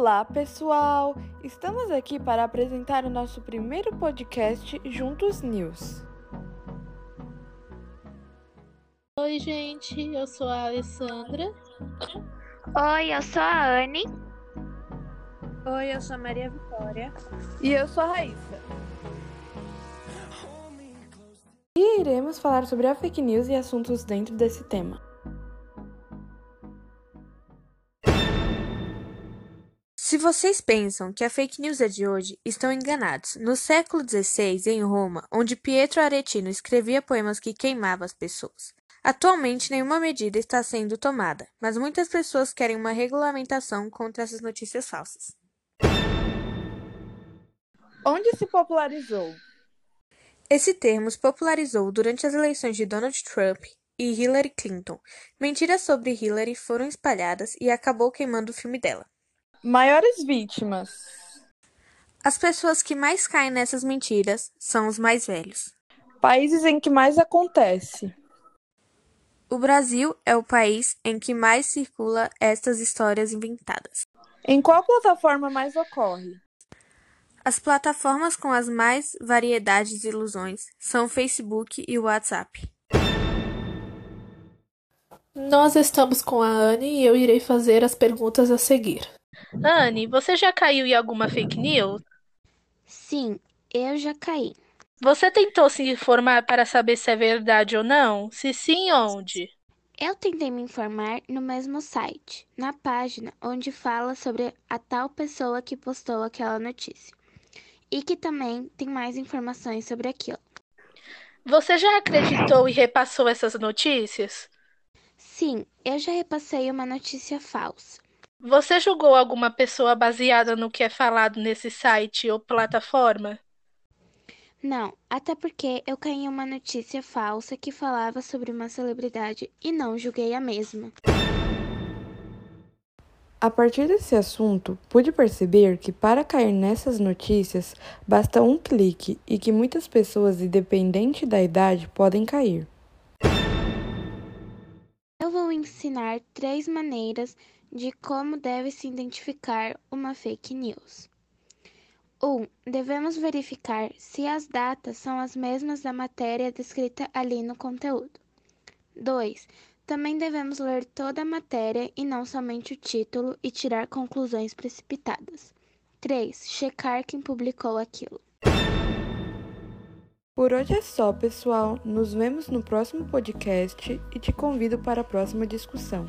Olá, pessoal! Estamos aqui para apresentar o nosso primeiro podcast Juntos News. Oi, gente, eu sou a Alessandra. Oi, eu sou a Anne. Oi, eu sou a Maria Vitória. E eu sou a Raíssa. E iremos falar sobre a fake news e assuntos dentro desse tema. Se vocês pensam que a fake news é de hoje, estão enganados. No século XVI, em Roma, onde Pietro Aretino escrevia poemas que queimavam as pessoas. Atualmente, nenhuma medida está sendo tomada, mas muitas pessoas querem uma regulamentação contra essas notícias falsas. Onde se popularizou? Esse termo se popularizou durante as eleições de Donald Trump e Hillary Clinton. Mentiras sobre Hillary foram espalhadas e acabou queimando o filme dela. Maiores vítimas. As pessoas que mais caem nessas mentiras são os mais velhos. Países em que mais acontece. O Brasil é o país em que mais circula estas histórias inventadas. Em qual plataforma mais ocorre? As plataformas com as mais variedades de ilusões são o Facebook e o WhatsApp. Nós estamos com a Anne e eu irei fazer as perguntas a seguir. Anne, você já caiu em alguma fake news? Sim, eu já caí. Você tentou se informar para saber se é verdade ou não? Se sim, onde? Eu tentei me informar no mesmo site, na página onde fala sobre a tal pessoa que postou aquela notícia. E que também tem mais informações sobre aquilo. Você já acreditou e repassou essas notícias? Sim, eu já repassei uma notícia falsa. Você julgou alguma pessoa baseada no que é falado nesse site ou plataforma? Não, até porque eu caí em uma notícia falsa que falava sobre uma celebridade e não julguei a mesma. A partir desse assunto, pude perceber que para cair nessas notícias basta um clique e que muitas pessoas, independente da idade, podem cair. Eu vou ensinar três maneiras de como deve se identificar uma fake news. 1. Um, devemos verificar se as datas são as mesmas da matéria descrita ali no conteúdo. 2. Também devemos ler toda a matéria e não somente o título e tirar conclusões precipitadas. 3. Checar quem publicou aquilo. Por hoje é só, pessoal. Nos vemos no próximo podcast e te convido para a próxima discussão.